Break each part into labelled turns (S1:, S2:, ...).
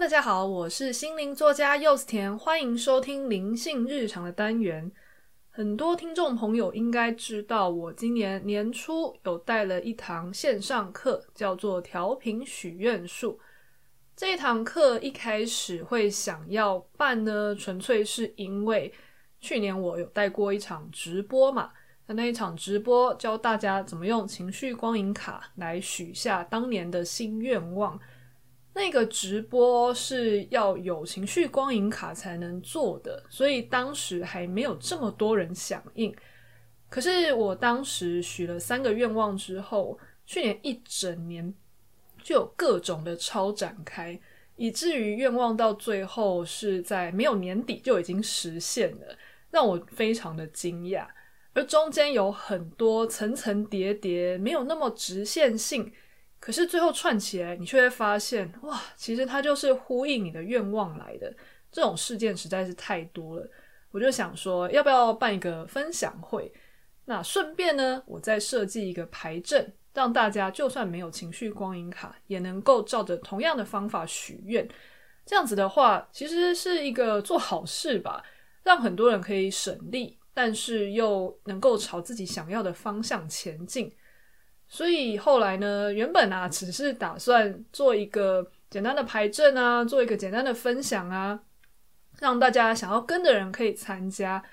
S1: 大家好，我是心灵作家柚子甜，欢迎收听灵性日常的单元。很多听众朋友应该知道，我今年年初有带了一堂线上课，叫做调频许愿术。这一堂课一开始会想要办呢，纯粹是因为去年我有带过一场直播嘛，那一场直播教大家怎么用情绪光影卡来许下当年的新愿望。那个直播是要有情绪光影卡才能做的，所以当时还没有这么多人响应。可是我当时许了三个愿望之后，去年一整年就有各种的超展开，以至于愿望到最后是在没有年底就已经实现了，让我非常的惊讶。而中间有很多层层叠叠，没有那么直线性。可是最后串起来，你却会发现，哇，其实它就是呼应你的愿望来的。这种事件实在是太多了，我就想说，要不要办一个分享会？那顺便呢，我再设计一个牌阵，让大家就算没有情绪光影卡，也能够照着同样的方法许愿。这样子的话，其实是一个做好事吧，让很多人可以省力，但是又能够朝自己想要的方向前进。所以后来呢，原本啊只是打算做一个简单的牌阵啊，做一个简单的分享啊，让大家想要跟的人可以参加。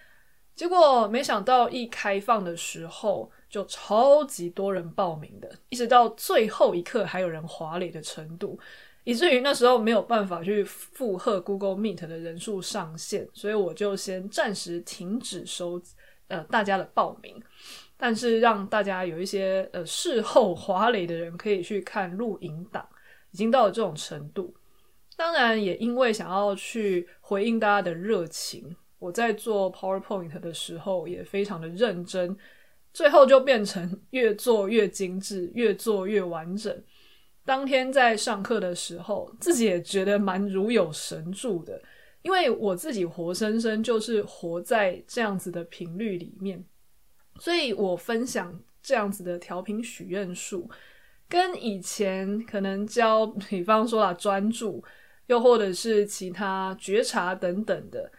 S1: 结果没想到一开放的时候，就超级多人报名的，一直到最后一刻还有人滑垒的程度，以至于那时候没有办法去负荷 Google Meet 的人数上限，所以我就先暂时停止收呃大家的报名。但是让大家有一些呃事后滑垒的人可以去看录影档，已经到了这种程度。当然，也因为想要去回应大家的热情，我在做 PowerPoint 的时候也非常的认真，最后就变成越做越精致，越做越完整。当天在上课的时候，自己也觉得蛮如有神助的，因为我自己活生生就是活在这样子的频率里面。所以我分享这样子的调频许愿术，跟以前可能教，比方说啦，专注，又或者是其他觉察等等的，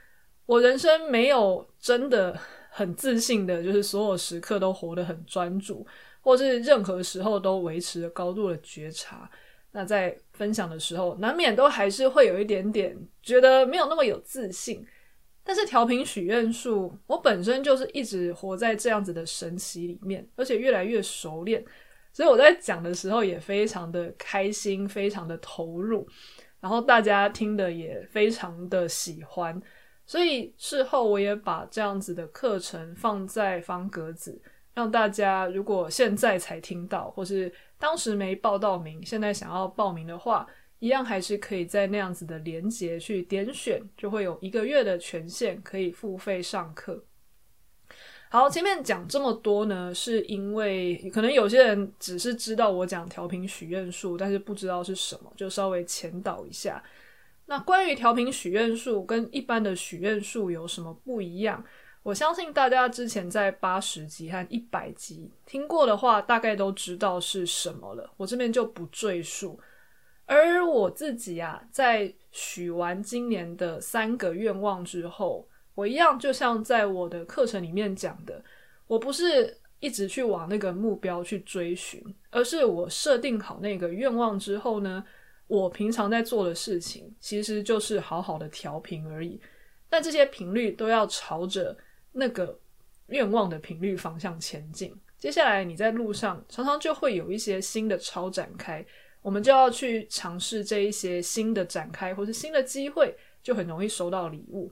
S1: 我人生没有真的很自信的，就是所有时刻都活得很专注，或是任何时候都维持着高度的觉察。那在分享的时候，难免都还是会有一点点觉得没有那么有自信。但是调频许愿术，我本身就是一直活在这样子的神奇里面，而且越来越熟练，所以我在讲的时候也非常的开心，非常的投入，然后大家听的也非常的喜欢，所以事后我也把这样子的课程放在方格子，让大家如果现在才听到，或是当时没报到名，现在想要报名的话。一样还是可以在那样子的连接去点选，就会有一个月的权限可以付费上课。好，前面讲这么多呢，是因为可能有些人只是知道我讲调频许愿术，但是不知道是什么，就稍微前导一下。那关于调频许愿术跟一般的许愿术有什么不一样？我相信大家之前在八十集和一百集听过的话，大概都知道是什么了。我这边就不赘述。而我自己啊，在许完今年的三个愿望之后，我一样就像在我的课程里面讲的，我不是一直去往那个目标去追寻，而是我设定好那个愿望之后呢，我平常在做的事情其实就是好好的调频而已。但这些频率都要朝着那个愿望的频率方向前进。接下来你在路上常常就会有一些新的超展开。我们就要去尝试这一些新的展开，或是新的机会，就很容易收到礼物。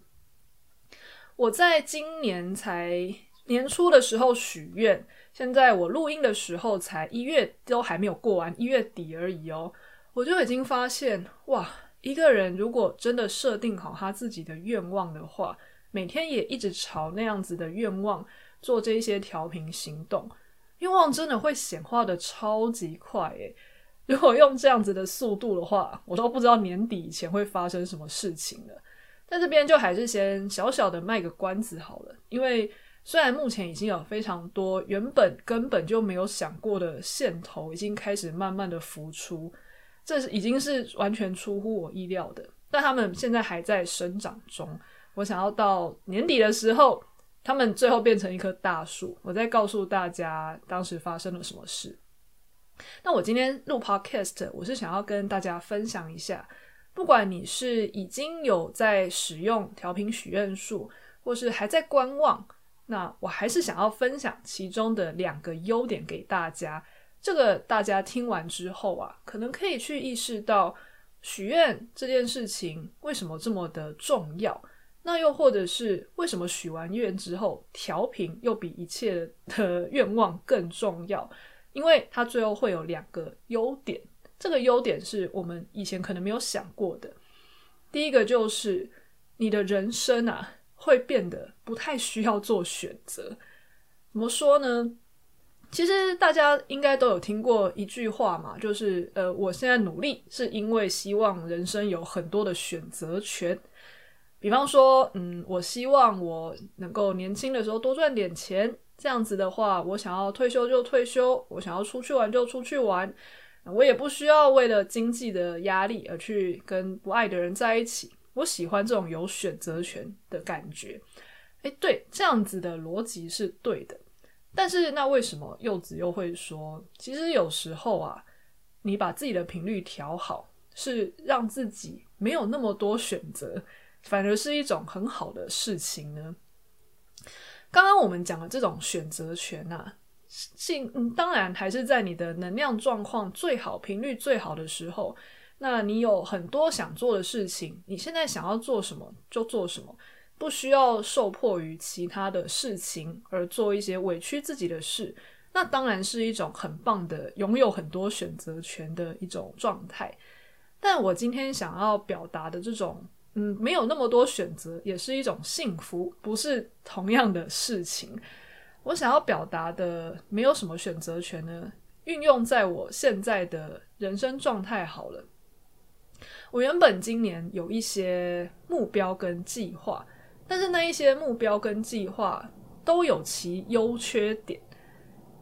S1: 我在今年才年初的时候许愿，现在我录音的时候才一月都还没有过完，一月底而已哦。我就已经发现，哇，一个人如果真的设定好他自己的愿望的话，每天也一直朝那样子的愿望做这一些调频行动，愿望真的会显化的超级快诶。如果用这样子的速度的话，我都不知道年底以前会发生什么事情了。在这边就还是先小小的卖个关子好了，因为虽然目前已经有非常多原本根本就没有想过的线头已经开始慢慢的浮出，这是已经是完全出乎我意料的。但他们现在还在生长中，我想要到年底的时候，他们最后变成一棵大树，我再告诉大家当时发生了什么事。那我今天录 Podcast，我是想要跟大家分享一下，不管你是已经有在使用调频许愿树，或是还在观望，那我还是想要分享其中的两个优点给大家。这个大家听完之后啊，可能可以去意识到许愿这件事情为什么这么的重要。那又或者是为什么许完愿之后，调频又比一切的愿望更重要？因为它最后会有两个优点，这个优点是我们以前可能没有想过的。第一个就是你的人生啊，会变得不太需要做选择。怎么说呢？其实大家应该都有听过一句话嘛，就是呃，我现在努力是因为希望人生有很多的选择权。比方说，嗯，我希望我能够年轻的时候多赚点钱。这样子的话，我想要退休就退休，我想要出去玩就出去玩，我也不需要为了经济的压力而去跟不爱的人在一起。我喜欢这种有选择权的感觉。诶，对，这样子的逻辑是对的。但是那为什么柚子又会说，其实有时候啊，你把自己的频率调好，是让自己没有那么多选择，反而是一种很好的事情呢？刚刚我们讲的这种选择权啊，性嗯，当然还是在你的能量状况最好、频率最好的时候。那你有很多想做的事情，你现在想要做什么就做什么，不需要受迫于其他的事情而做一些委屈自己的事。那当然是一种很棒的，拥有很多选择权的一种状态。但我今天想要表达的这种。嗯，没有那么多选择也是一种幸福，不是同样的事情。我想要表达的没有什么选择权呢，运用在我现在的人生状态好了。我原本今年有一些目标跟计划，但是那一些目标跟计划都有其优缺点。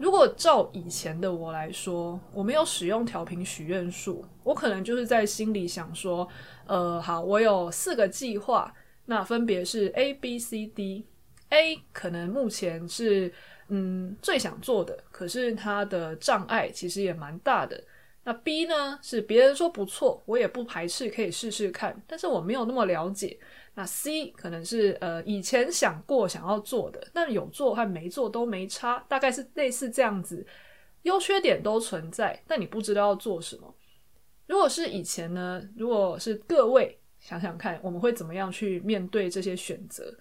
S1: 如果照以前的我来说，我没有使用调频许愿术，我可能就是在心里想说，呃，好，我有四个计划，那分别是 A、B、C、D。A 可能目前是嗯最想做的，可是它的障碍其实也蛮大的。那 B 呢，是别人说不错，我也不排斥可以试试看，但是我没有那么了解。那 C 可能是呃以前想过想要做的，那有做和没做都没差，大概是类似这样子，优缺点都存在，但你不知道要做什么。如果是以前呢？如果是各位想想看，我们会怎么样去面对这些选择？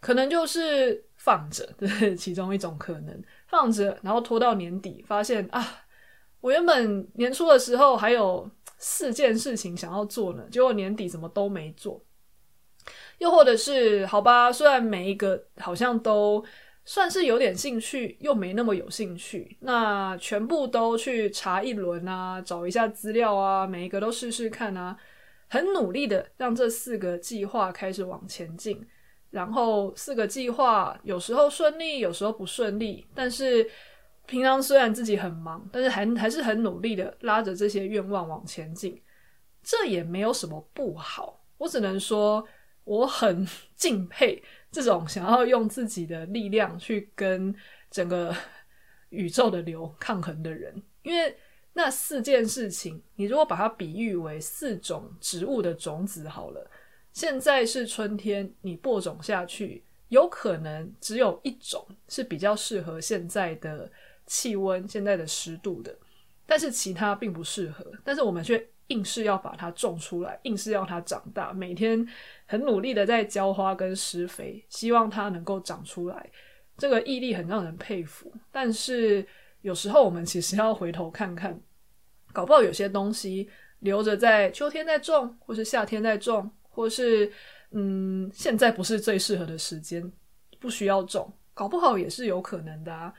S1: 可能就是放着，这 是其中一种可能，放着，然后拖到年底，发现啊，我原本年初的时候还有四件事情想要做呢，结果年底怎么都没做。又或者是好吧，虽然每一个好像都算是有点兴趣，又没那么有兴趣，那全部都去查一轮啊，找一下资料啊，每一个都试试看啊，很努力的让这四个计划开始往前进。然后四个计划有时候顺利，有时候不顺利，但是平常虽然自己很忙，但是还还是很努力的拉着这些愿望往前进，这也没有什么不好，我只能说。我很敬佩这种想要用自己的力量去跟整个宇宙的流抗衡的人，因为那四件事情，你如果把它比喻为四种植物的种子好了，现在是春天，你播种下去，有可能只有一种是比较适合现在的气温、现在的湿度的，但是其他并不适合，但是我们却硬是要把它种出来，硬是要它长大，每天。很努力的在浇花跟施肥，希望它能够长出来。这个毅力很让人佩服。但是有时候我们其实要回头看看，搞不好有些东西留着在秋天再种，或是夏天再种，或是嗯，现在不是最适合的时间，不需要种，搞不好也是有可能的啊。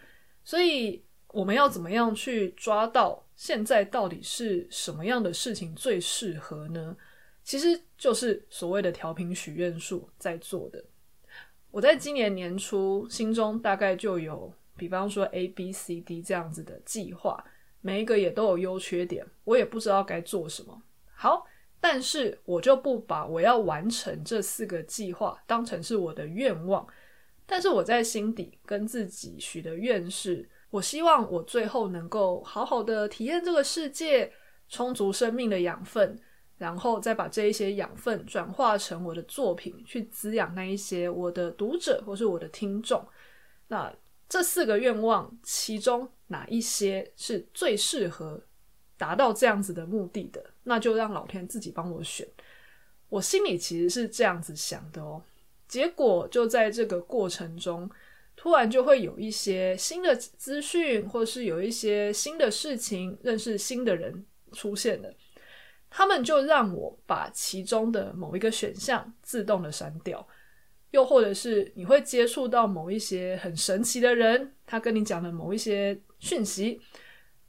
S1: 所以我们要怎么样去抓到现在到底是什么样的事情最适合呢？其实就是所谓的调频许愿树在做的。我在今年年初心中大概就有，比方说 A、B、C、D 这样子的计划。每一个也都有优缺点，我也不知道该做什么。好，但是我就不把我要完成这四个计划当成是我的愿望，但是我在心底跟自己许的愿是，我希望我最后能够好好的体验这个世界，充足生命的养分。然后再把这一些养分转化成我的作品，去滋养那一些我的读者或是我的听众。那这四个愿望，其中哪一些是最适合达到这样子的目的的？那就让老天自己帮我选。我心里其实是这样子想的哦。结果就在这个过程中，突然就会有一些新的资讯，或是有一些新的事情，认识新的人出现了。他们就让我把其中的某一个选项自动的删掉，又或者是你会接触到某一些很神奇的人，他跟你讲的某一些讯息，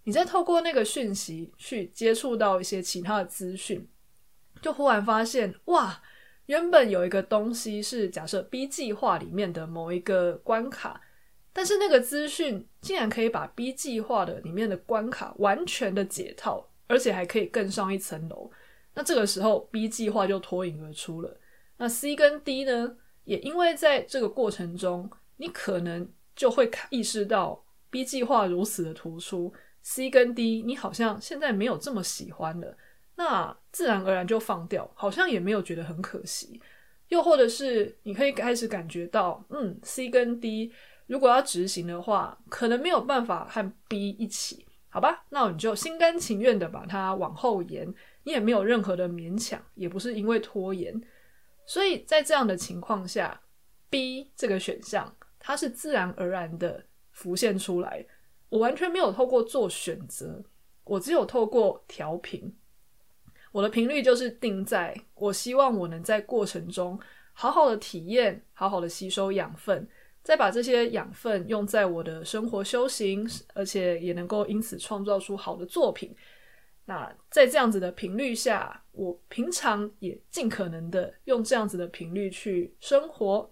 S1: 你再透过那个讯息去接触到一些其他的资讯，就忽然发现，哇，原本有一个东西是假设 B 计划里面的某一个关卡，但是那个资讯竟然可以把 B 计划的里面的关卡完全的解套。而且还可以更上一层楼，那这个时候 B 计划就脱颖而出了。那 C 跟 D 呢？也因为在这个过程中，你可能就会意识到 B 计划如此的突出，C 跟 D 你好像现在没有这么喜欢了，那自然而然就放掉，好像也没有觉得很可惜。又或者是你可以开始感觉到，嗯，C 跟 D 如果要执行的话，可能没有办法和 B 一起。好吧，那你就心甘情愿的把它往后延，你也没有任何的勉强，也不是因为拖延，所以在这样的情况下，B 这个选项它是自然而然的浮现出来，我完全没有透过做选择，我只有透过调频，我的频率就是定在我希望我能在过程中好好的体验，好好的吸收养分。再把这些养分用在我的生活修行，而且也能够因此创造出好的作品。那在这样子的频率下，我平常也尽可能的用这样子的频率去生活。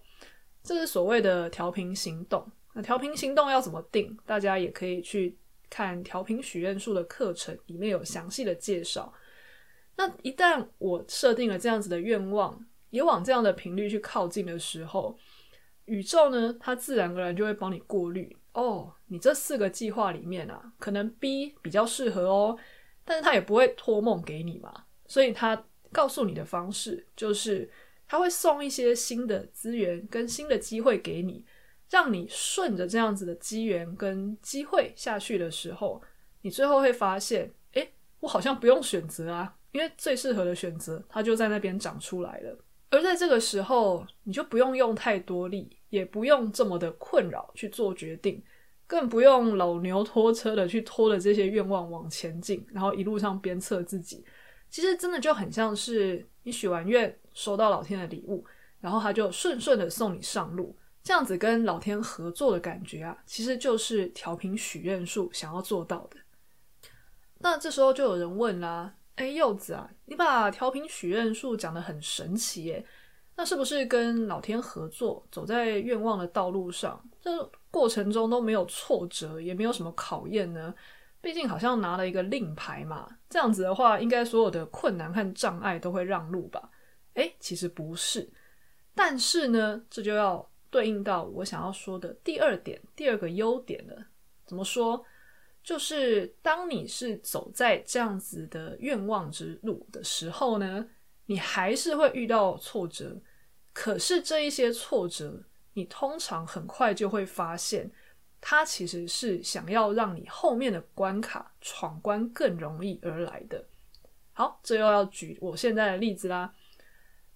S1: 这是所谓的调频行动。那调频行动要怎么定？大家也可以去看调频许愿树的课程，里面有详细的介绍。那一旦我设定了这样子的愿望，也往这样的频率去靠近的时候，宇宙呢，它自然而然就会帮你过滤哦。你这四个计划里面啊，可能 B 比较适合哦，但是它也不会托梦给你嘛。所以它告诉你的方式就是，它会送一些新的资源跟新的机会给你，让你顺着这样子的机缘跟机会下去的时候，你最后会发现，诶，我好像不用选择啊，因为最适合的选择它就在那边长出来了。而在这个时候，你就不用用太多力。也不用这么的困扰去做决定，更不用老牛拖车的去拖着这些愿望往前进，然后一路上鞭策自己。其实真的就很像是你许完愿，收到老天的礼物，然后他就顺顺的送你上路，这样子跟老天合作的感觉啊，其实就是调频许愿树想要做到的。那这时候就有人问啦：“诶，柚子啊，你把调频许愿树讲得很神奇耶。”那是不是跟老天合作，走在愿望的道路上，这过程中都没有挫折，也没有什么考验呢？毕竟好像拿了一个令牌嘛，这样子的话，应该所有的困难和障碍都会让路吧？诶，其实不是。但是呢，这就要对应到我想要说的第二点，第二个优点了。怎么说？就是当你是走在这样子的愿望之路的时候呢，你还是会遇到挫折。可是这一些挫折，你通常很快就会发现，它其实是想要让你后面的关卡闯关更容易而来的。好，这又要举我现在的例子啦。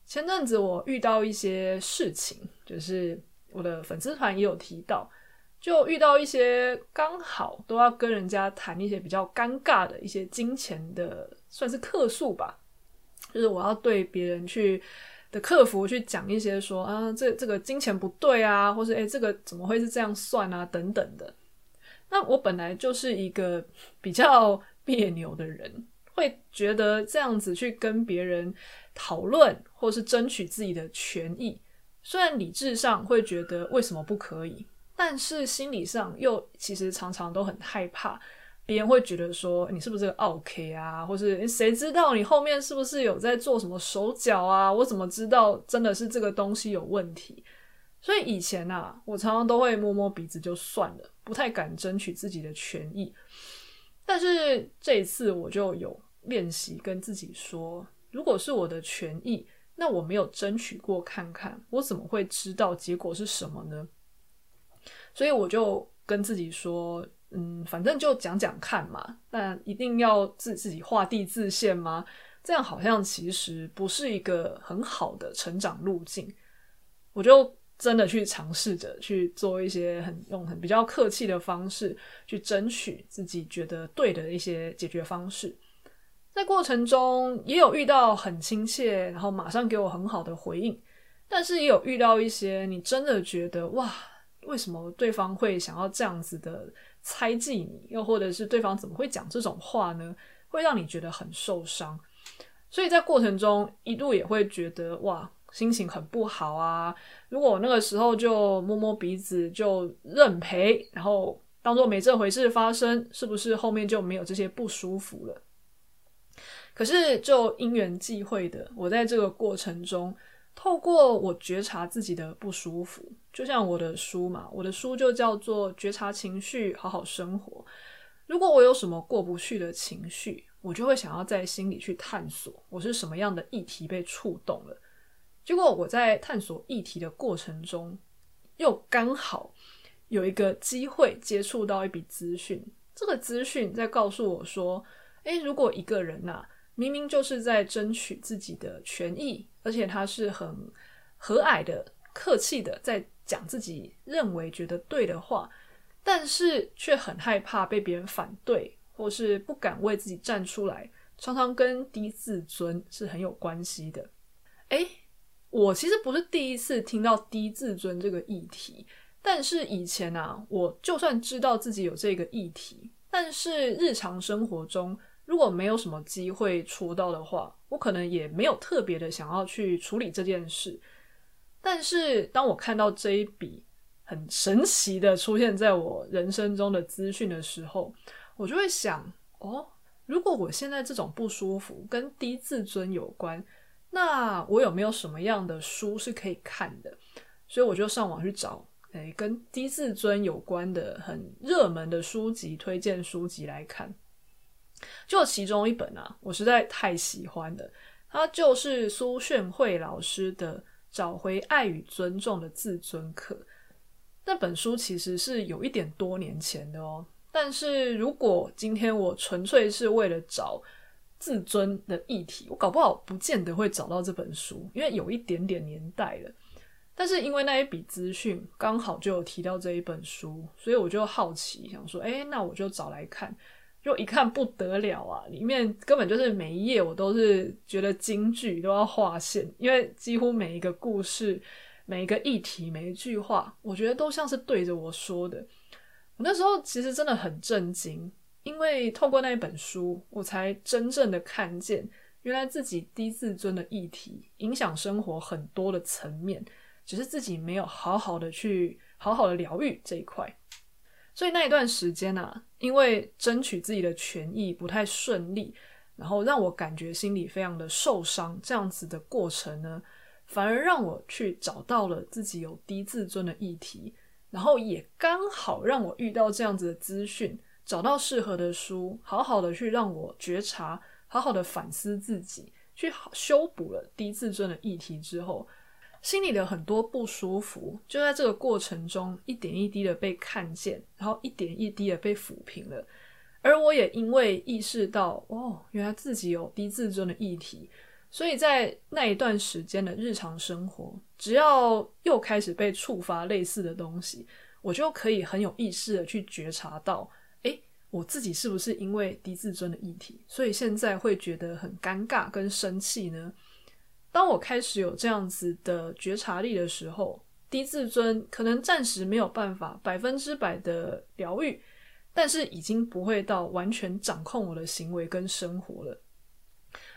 S1: 前阵子我遇到一些事情，就是我的粉丝团也有提到，就遇到一些刚好都要跟人家谈一些比较尴尬的一些金钱的，算是客诉吧，就是我要对别人去。的客服去讲一些说啊，这这个金钱不对啊，或是诶，这个怎么会是这样算啊，等等的。那我本来就是一个比较别扭的人，会觉得这样子去跟别人讨论或是争取自己的权益，虽然理智上会觉得为什么不可以，但是心理上又其实常常都很害怕，别人会觉得说你是不是个奥客啊，或是谁知道你后面是不是有在做什么手脚啊？我怎么知道真的是这个东西有问题？所以以前啊，我常常都会摸摸鼻子就算了，不太敢争取自己的权益。但是这一次我就有练习跟自己说，如果是我的权益，那我没有争取过看看，我怎么会知道结果是什么呢？所以我就跟自己说。嗯，反正就讲讲看嘛，但一定要自自己画地自限吗？这样好像其实不是一个很好的成长路径。我就真的去尝试着去做一些很用很比较客气的方式去争取自己觉得对的一些解决方式。在过程中也有遇到很亲切，然后马上给我很好的回应，但是也有遇到一些你真的觉得哇，为什么对方会想要这样子的？猜忌你，又或者是对方怎么会讲这种话呢？会让你觉得很受伤，所以在过程中一度也会觉得哇，心情很不好啊。如果我那个时候就摸摸鼻子就认赔，然后当做没这回事发生，是不是后面就没有这些不舒服了？可是就因缘际会的，我在这个过程中。透过我觉察自己的不舒服，就像我的书嘛，我的书就叫做《觉察情绪，好好生活》。如果我有什么过不去的情绪，我就会想要在心里去探索，我是什么样的议题被触动了。结果我在探索议题的过程中，又刚好有一个机会接触到一笔资讯，这个资讯在告诉我说：诶，如果一个人呐，明明就是在争取自己的权益。而且他是很和蔼的、客气的，在讲自己认为觉得对的话，但是却很害怕被别人反对，或是不敢为自己站出来，常常跟低自尊是很有关系的。诶，我其实不是第一次听到低自尊这个议题，但是以前啊，我就算知道自己有这个议题，但是日常生活中。如果没有什么机会戳到的话，我可能也没有特别的想要去处理这件事。但是当我看到这一笔很神奇的出现在我人生中的资讯的时候，我就会想：哦，如果我现在这种不舒服跟低自尊有关，那我有没有什么样的书是可以看的？所以我就上网去找，诶，跟低自尊有关的很热门的书籍，推荐书籍来看。就其中一本啊，我实在太喜欢了，它就是苏炫慧老师的《找回爱与尊重的自尊课》。那本书其实是有一点多年前的哦，但是如果今天我纯粹是为了找自尊的议题，我搞不好不见得会找到这本书，因为有一点点年代了。但是因为那一笔资讯刚好就有提到这一本书，所以我就好奇想说，诶，那我就找来看。就一看不得了啊！里面根本就是每一页我都是觉得金句都要划线，因为几乎每一个故事、每一个议题、每一句话，我觉得都像是对着我说的。我那时候其实真的很震惊，因为透过那一本书，我才真正的看见，原来自己低自尊的议题影响生活很多的层面，只是自己没有好好的去好好的疗愈这一块。所以那一段时间啊，因为争取自己的权益不太顺利，然后让我感觉心里非常的受伤，这样子的过程呢，反而让我去找到了自己有低自尊的议题，然后也刚好让我遇到这样子的资讯，找到适合的书，好好的去让我觉察，好好的反思自己，去修补了低自尊的议题之后。心里的很多不舒服，就在这个过程中一点一滴的被看见，然后一点一滴的被抚平了。而我也因为意识到，哦，原来自己有低自尊的议题，所以在那一段时间的日常生活，只要又开始被触发类似的东西，我就可以很有意识的去觉察到，诶，我自己是不是因为低自尊的议题，所以现在会觉得很尴尬跟生气呢？当我开始有这样子的觉察力的时候，低自尊可能暂时没有办法百分之百的疗愈，但是已经不会到完全掌控我的行为跟生活了。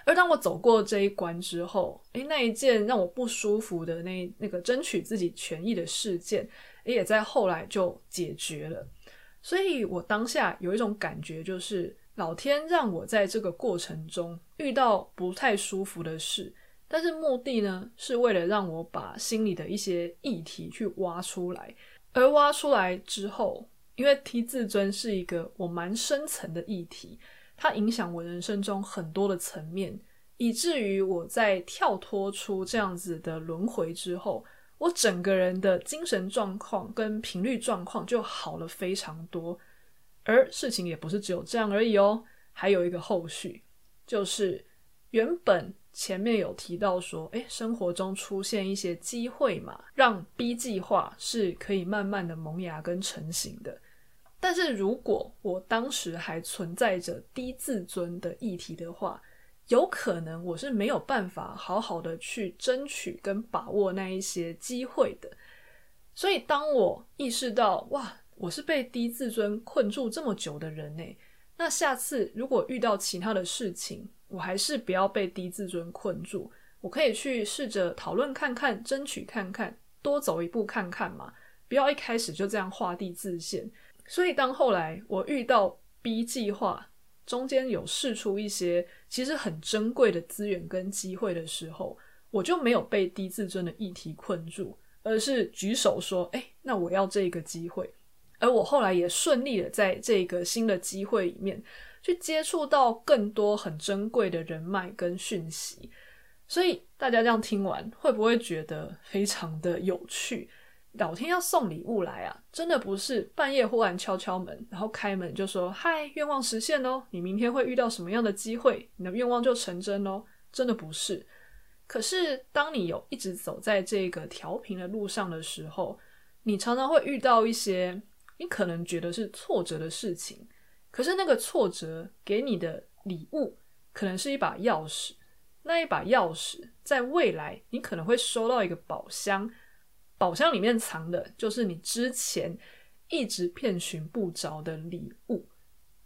S1: 而当我走过这一关之后，诶，那一件让我不舒服的那那个争取自己权益的事件，也在后来就解决了。所以我当下有一种感觉，就是老天让我在这个过程中遇到不太舒服的事，但是目的呢，是为了让我把心里的一些议题去挖出来。而挖出来之后，因为低自尊是一个我蛮深层的议题，它影响我人生中很多的层面，以至于我在跳脱出这样子的轮回之后，我整个人的精神状况跟频率状况就好了非常多。而事情也不是只有这样而已哦，还有一个后续，就是原本。前面有提到说，诶，生活中出现一些机会嘛，让 B 计划是可以慢慢的萌芽跟成型的。但是如果我当时还存在着低自尊的议题的话，有可能我是没有办法好好的去争取跟把握那一些机会的。所以当我意识到，哇，我是被低自尊困住这么久的人呢，那下次如果遇到其他的事情，我还是不要被低自尊困住，我可以去试着讨论看看，争取看看，多走一步看看嘛，不要一开始就这样画地自限。所以当后来我遇到 B 计划中间有试出一些其实很珍贵的资源跟机会的时候，我就没有被低自尊的议题困住，而是举手说：“哎，那我要这个机会。”而我后来也顺利的在这个新的机会里面。去接触到更多很珍贵的人脉跟讯息，所以大家这样听完，会不会觉得非常的有趣？老天要送礼物来啊，真的不是半夜忽然敲敲门，然后开门就说：“嗨，愿望实现哦，你明天会遇到什么样的机会，你的愿望就成真哦。”真的不是。可是当你有一直走在这个调频的路上的时候，你常常会遇到一些你可能觉得是挫折的事情。可是那个挫折给你的礼物，可能是一把钥匙。那一把钥匙，在未来你可能会收到一个宝箱，宝箱里面。藏的就是你之前一直遍寻不着的礼物。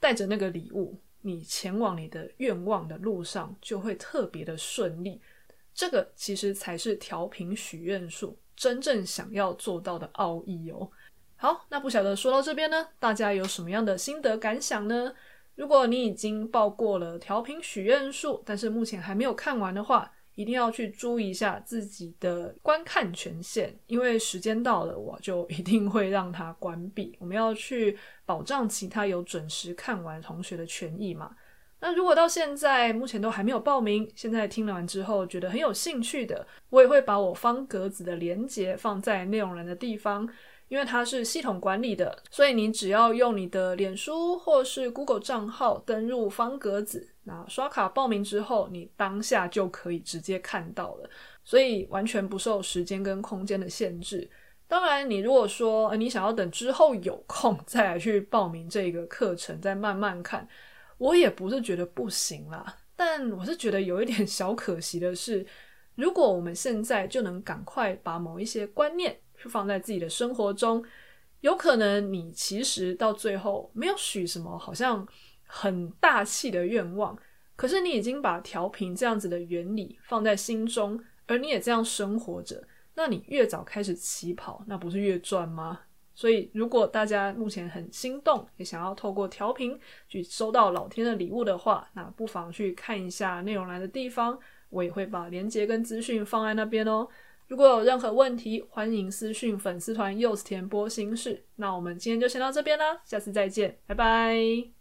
S1: 带着那个礼物，你前往你的愿望的路上就会特别的顺利。这个其实才是调频许愿树真正想要做到的奥义哦。好，那不晓得说到这边呢，大家有什么样的心得感想呢？如果你已经报过了调频许愿树，但是目前还没有看完的话，一定要去注意一下自己的观看权限，因为时间到了，我就一定会让它关闭。我们要去保障其他有准时看完同学的权益嘛。那如果到现在目前都还没有报名，现在听完之后觉得很有兴趣的，我也会把我方格子的连接放在内容栏的地方。因为它是系统管理的，所以你只要用你的脸书或是 Google 账号登入方格子，那刷卡报名之后，你当下就可以直接看到了，所以完全不受时间跟空间的限制。当然，你如果说，你想要等之后有空再来去报名这个课程，再慢慢看，我也不是觉得不行啦，但我是觉得有一点小可惜的是，如果我们现在就能赶快把某一些观念。是放在自己的生活中，有可能你其实到最后没有许什么好像很大气的愿望，可是你已经把调频这样子的原理放在心中，而你也这样生活着，那你越早开始起跑，那不是越赚吗？所以如果大家目前很心动，也想要透过调频去收到老天的礼物的话，那不妨去看一下内容栏的地方，我也会把连接跟资讯放在那边哦。如果有任何问题，欢迎私讯粉丝团柚子甜波心事。那我们今天就先到这边啦，下次再见，拜拜。